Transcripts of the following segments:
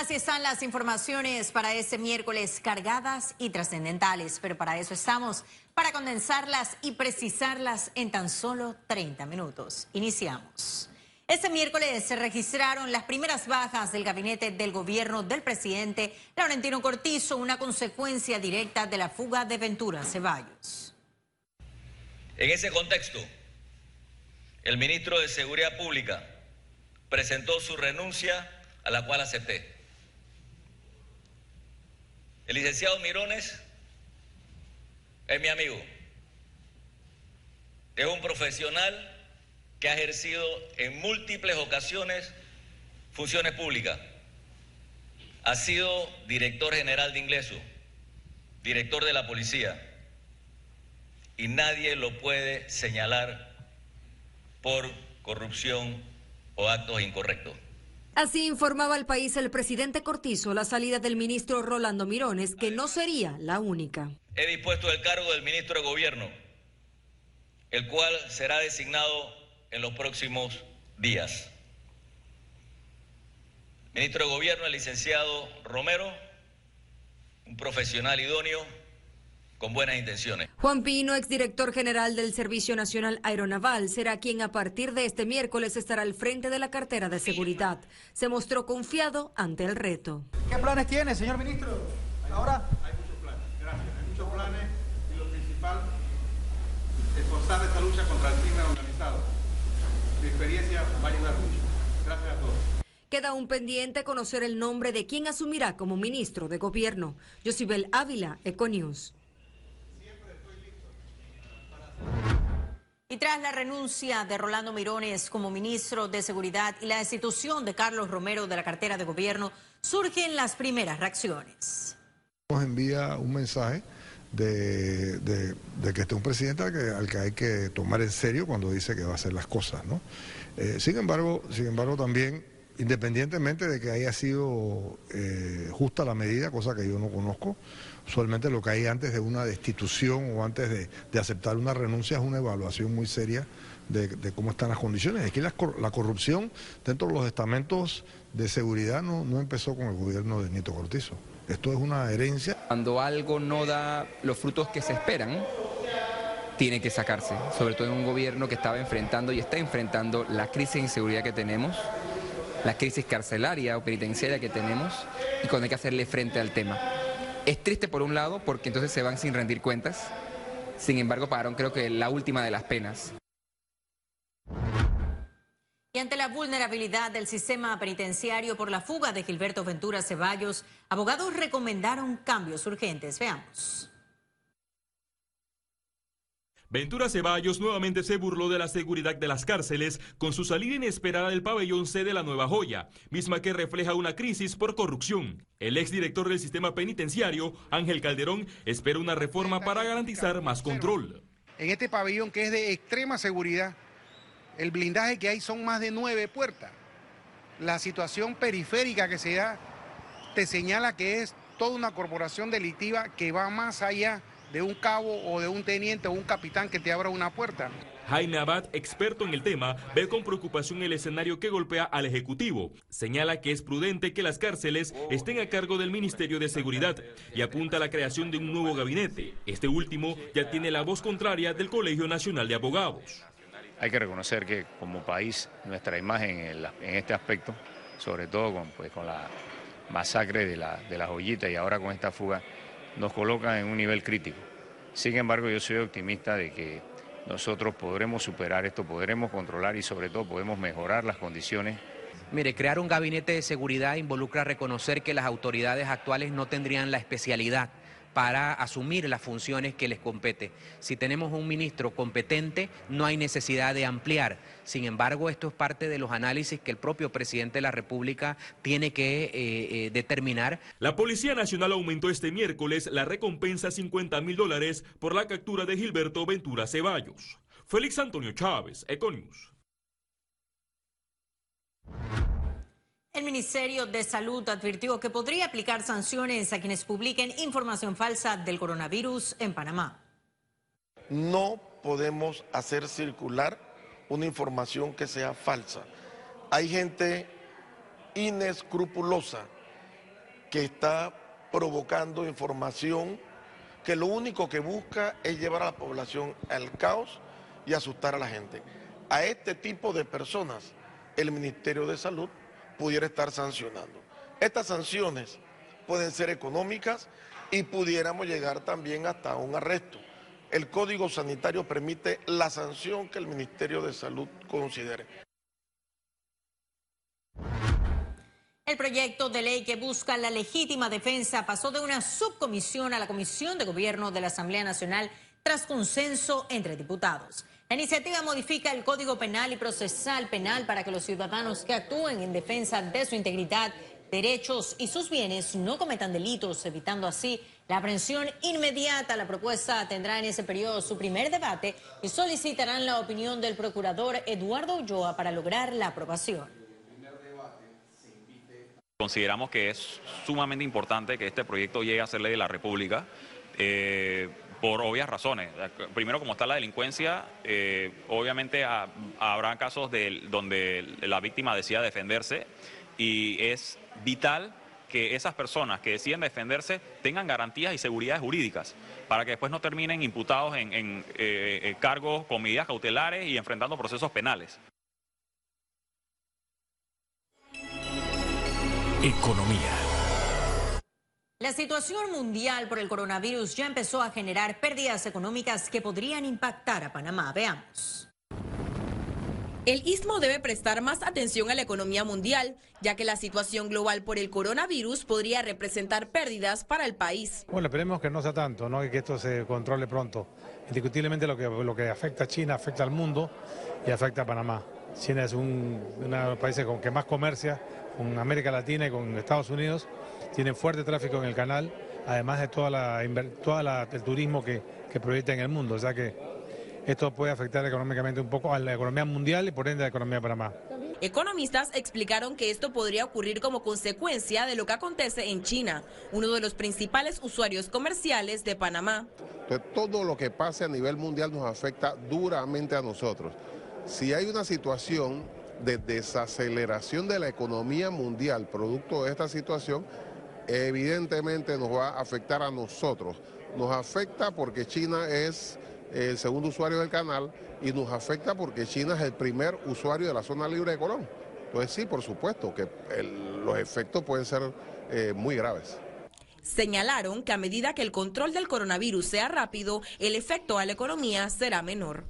Así están las informaciones para este miércoles cargadas y trascendentales, pero para eso estamos, para condensarlas y precisarlas en tan solo 30 minutos. Iniciamos. Este miércoles se registraron las primeras bajas del gabinete del gobierno del presidente Laurentino Cortizo, una consecuencia directa de la fuga de Ventura Ceballos. En ese contexto, el ministro de Seguridad Pública presentó su renuncia, a la cual acepté. El licenciado Mirones es mi amigo. Es un profesional que ha ejercido en múltiples ocasiones funciones públicas. Ha sido director general de ingreso, director de la policía, y nadie lo puede señalar por corrupción o actos incorrectos. Así informaba al país el presidente Cortizo la salida del ministro Rolando Mirones, que no sería la única. He dispuesto el cargo del ministro de Gobierno, el cual será designado en los próximos días. Ministro de Gobierno, el licenciado Romero, un profesional idóneo con buenas intenciones. Juan Pino, exdirector general del Servicio Nacional Aeronaval, será quien a partir de este miércoles estará al frente de la cartera de seguridad. Se mostró confiado ante el reto. ¿Qué planes tiene, señor ministro? Ahora. Hay muchos planes, gracias. Hay muchos planes y lo principal, esforzar esta lucha contra el crimen organizado. Mi experiencia va a ayudar mucho. Gracias a todos. Queda un pendiente conocer el nombre de quien asumirá como ministro de gobierno. Josibel Ávila, Econews. Y tras la renuncia de Rolando Mirones como ministro de Seguridad y la destitución de Carlos Romero de la cartera de gobierno, surgen las primeras reacciones. Nos envía un mensaje de, que este es un presidente al que, hay que tomar en serio cuando dice que va a hacer las cosas. ¿no? Eh, sin, embargo, sin embargo, también, independientemente de que haya sido eh, justa la medida, cosa que yo no conozco, usualmente lo que hay antes de una destitución o antes de, aceptar una renuncia es una evaluación muy seria de, cómo están las condiciones. Aquí la, la, corrupción dentro de los estamentos de seguridad no, no empezó con el gobierno de Nieto Cortizo. Esto es una herencia. Cuando algo no da los frutos que se esperan, tiene que sacarse, sobre todo en un gobierno que estaba enfrentando y está enfrentando la crisis de inseguridad que tenemos, la crisis carcelaria o penitenciaria que tenemos y cuando hay que hacerle frente al tema. Es triste por un lado porque entonces se van sin rendir cuentas, sin embargo pagaron creo que la última de las penas. Y ante la vulnerabilidad del sistema penitenciario por la fuga de Gilberto Ventura Ceballos, abogados recomendaron cambios urgentes. Veamos. Ventura Ceballos nuevamente se burló de la seguridad de las cárceles con su salida inesperada del pabellón C de la Nueva Joya, misma que refleja una crisis por corrupción. El exdirector del sistema penitenciario, Ángel Calderón, espera una reforma para garantizar más control. En este pabellón que es de extrema seguridad, el blindaje que hay son más de nueve puertas. La situación periférica que se da te señala que es toda una corporación delictiva que va más allá de un cabo o de un teniente o un capitán que te abra una puerta. Jaime Abad, experto en el tema, ve con preocupación el escenario que golpea al Ejecutivo. Señala que es prudente que las cárceles estén a cargo del Ministerio de Seguridad y apunta a la creación de un nuevo gabinete. Este último ya tiene la voz contraria del Colegio Nacional de Abogados. Hay que reconocer que como país nuestra imagen en, este aspecto, sobre todo con, pues, con la masacre de la, de la joyita y ahora con esta fuga, nos colocan en un nivel crítico. Sin embargo, yo soy optimista de que nosotros podremos superar esto, podremos controlar y sobre todo podemos mejorar las condiciones. Mire, crear un gabinete de seguridad involucra reconocer que las autoridades actuales no tendrían la especialidad para asumir las funciones que les compete. Si tenemos un ministro competente, no hay necesidad de ampliar. Sin embargo, esto es parte de los análisis que el propio presidente de la República tiene que eh, eh, determinar. La Policía Nacional aumentó este miércoles la recompensa a 50 mil dólares por la captura de Gilberto Ventura Ceballos. Félix Antonio Chávez, Econius. El Ministerio de Salud advirtió que podría aplicar sanciones a quienes publiquen información falsa del coronavirus en Panamá. No podemos hacer circular una información que sea falsa. Hay gente inescrupulosa que está provocando información que lo único que busca es llevar a la población al caos y asustar a la gente. A este tipo de personas el Ministerio de Salud pudiera estar sancionando. Estas sanciones pueden ser económicas y pudiéramos llegar también hasta un arresto. El Código Sanitario permite la sanción que el Ministerio de Salud considere. El proyecto de ley que busca la legítima defensa pasó de una subcomisión a la Comisión de Gobierno de la Asamblea Nacional tras consenso entre diputados. La iniciativa modifica el Código Penal y Procesal Penal para que los ciudadanos que actúen en defensa de su integridad, derechos y sus bienes no cometan delitos, evitando así la aprehensión inmediata. La propuesta tendrá en ese periodo su primer debate y solicitarán la opinión del procurador Eduardo Ulloa para lograr la aprobación. Consideramos que es sumamente importante que este proyecto llegue a ser ley de la República. Eh, por obvias razones. Primero, como está la delincuencia, eh, obviamente habrá casos de, donde la víctima decida defenderse y es vital que esas personas que deciden defenderse tengan garantías y seguridades jurídicas para que después no terminen imputados en, eh, cargos con medidas cautelares y enfrentando procesos penales. Economía. La situación mundial por el coronavirus ya empezó a generar pérdidas económicas que podrían impactar a Panamá. Veamos. El istmo debe prestar más atención a la economía mundial, ya que la situación global por el coronavirus podría representar pérdidas para el país. Bueno, esperemos que no sea tanto, ¿no? y que esto se controle pronto. Indiscutiblemente lo que, lo que afecta a China afecta al mundo y afecta a Panamá. China es un, uno de los países con que más comercia con América Latina y con Estados Unidos, tienen fuerte tráfico en el canal, además de toda la, toda el turismo que, que proyecta en el mundo. O sea que esto puede afectar económicamente un poco a la economía mundial y por ende a la economía de Panamá. Economistas explicaron que esto podría ocurrir como consecuencia de lo que acontece en China, uno de los principales usuarios comerciales de Panamá. todo lo que pase a nivel mundial nos afecta duramente a nosotros. Si hay una situación de desaceleración de la economía mundial producto de esta situación, evidentemente nos va a afectar a nosotros. Nos afecta porque China es el segundo usuario del canal y nos afecta porque China es el primer usuario de la zona libre de Colón. Entonces sí, por supuesto que los efectos pueden ser eh, muy graves. Señalaron que a medida que el control del coronavirus sea rápido, el efecto a la economía será menor.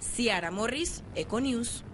Ciara Morris, Econews.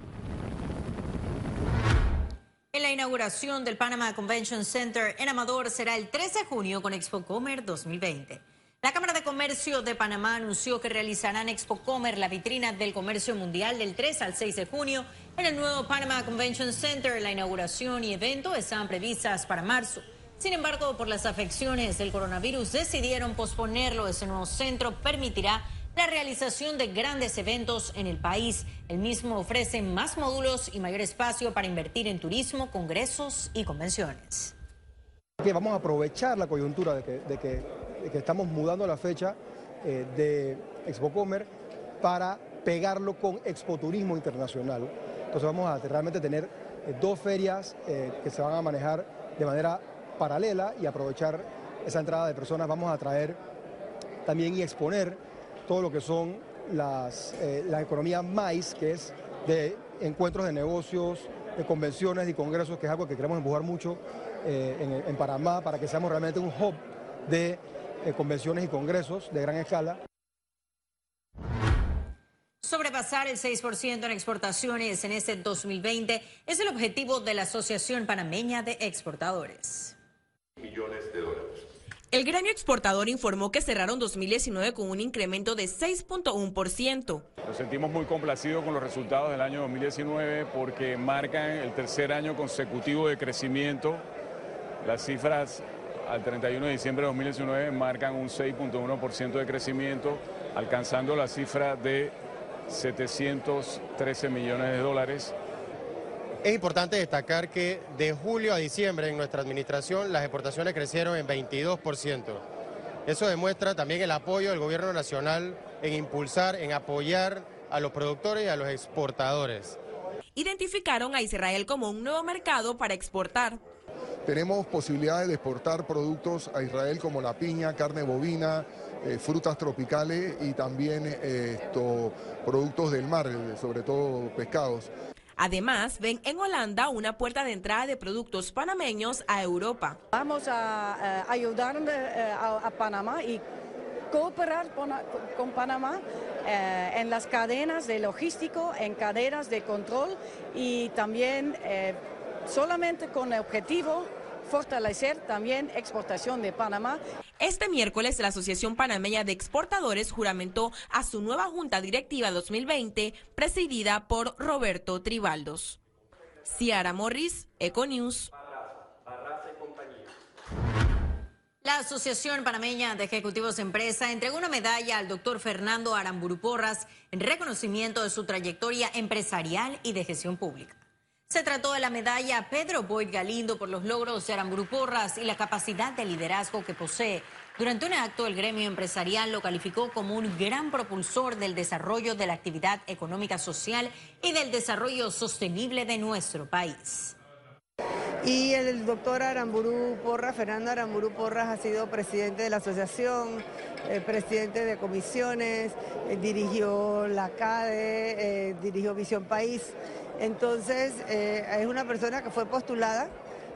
La inauguración del Panama Convention Center en Amador será el 13 de junio con ExpoComer 2020. La Cámara de Comercio de Panamá anunció que realizarán ExpoComer, la vitrina del comercio mundial, del 3 al 6 de junio en el nuevo Panama Convention Center. La inauguración y evento están previstas para marzo. Sin embargo, por las afecciones del coronavirus decidieron posponerlo. Ese nuevo centro permitirá la realización de grandes eventos en el país. El mismo ofrece más módulos y mayor espacio para invertir en turismo, congresos y convenciones. vamos a aprovechar la coyuntura de que, estamos mudando la fecha eh, de ExpoComer para pegarlo con Expoturismo Internacional. Entonces vamos a realmente tener eh, dos ferias eh, que se van a manejar de manera paralela y aprovechar esa entrada de personas. Vamos a traer también y exponer todo lo que son las, eh, la economía MAIS, que es de encuentros de negocios, de convenciones y congresos, que es algo que queremos empujar mucho eh, en, Panamá para que seamos realmente un hub de eh, convenciones y congresos de gran escala. Sobrepasar el 6% en exportaciones en este 2020 es el objetivo de la Asociación Panameña de Exportadores. Millones de dólares. El gremio exportador informó que cerraron 2019 con un incremento de 6.1%. Nos sentimos muy complacidos con los resultados del año 2019 porque marcan el tercer año consecutivo de crecimiento. Las cifras al 31 de diciembre de 2019 marcan un 6.1% de crecimiento, alcanzando la cifra de 713 millones de dólares es importante destacar que de julio a diciembre en nuestra administración las exportaciones crecieron en 22%. Eso demuestra también el apoyo del gobierno nacional en impulsar, en apoyar a los productores y a los exportadores. Identificaron a Israel como un nuevo mercado para exportar. Tenemos posibilidades de exportar productos a Israel como la piña, carne bovina, eh, frutas tropicales y también eh, estos productos del mar, sobre todo pescados. Además, ven en Holanda una puerta de entrada de productos panameños a Europa. Vamos a eh, ayudar eh, a, Panamá y cooperar con, Panamá eh, en las cadenas de logístico, en cadenas de control y también solamente con el objetivo fortalecer también exportación de Panamá. Este miércoles la Asociación Panameña de Exportadores juramentó a su nueva Junta Directiva 2020 presidida por Roberto Tribaldos. Ciara Morris, Econews. La Asociación Panameña de Ejecutivos de Empresa entregó una medalla al doctor Fernando Aramburu Porras en reconocimiento de su trayectoria empresarial y de gestión pública. Se trató de la medalla Pedro Boyd Galindo por los logros de Aramburu Porras y la capacidad de liderazgo que posee. Durante un acto, el gremio empresarial lo calificó como un gran propulsor del desarrollo de la actividad económica social y del desarrollo sostenible de nuestro país. Y el doctor Aramburu Porras, Fernando Aramburu Porras, ha sido presidente de la asociación, eh, presidente de comisiones, eh, dirigió la CADE, eh, dirigió Visión País. Entonces, eh, es una persona que fue postulada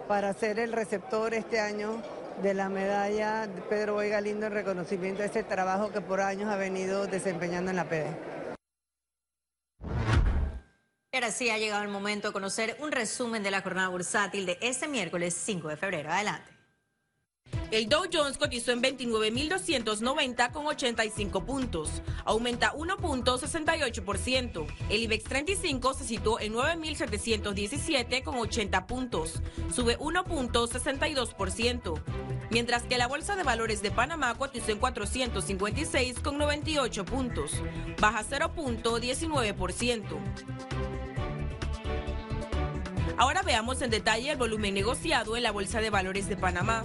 para ser el receptor este año de la medalla de Pedro Boy Galindo en reconocimiento a ese trabajo que por años ha venido desempeñando en la PD. Ahora sí ha llegado el momento de conocer un resumen de la jornada bursátil de este miércoles 5 de febrero. Adelante. El Dow Jones cotizó en 29.290 con 85 puntos, aumenta 1.68%. El IBEX 35 se situó en 9.717 con 80 puntos, sube 1.62%. Mientras que la Bolsa de Valores de Panamá cotizó en 456 con 98 puntos, baja 0.19%. Ahora veamos en detalle el volumen negociado en la Bolsa de Valores de Panamá.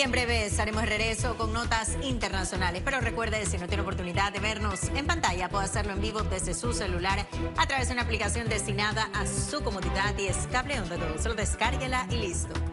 Y en breve estaremos de regreso con notas internacionales. Pero recuerde, si no tiene oportunidad de vernos en pantalla, puede hacerlo en vivo desde su celular a través de una aplicación destinada a su comodidad y es cable donde todo. Solo descárguela y listo.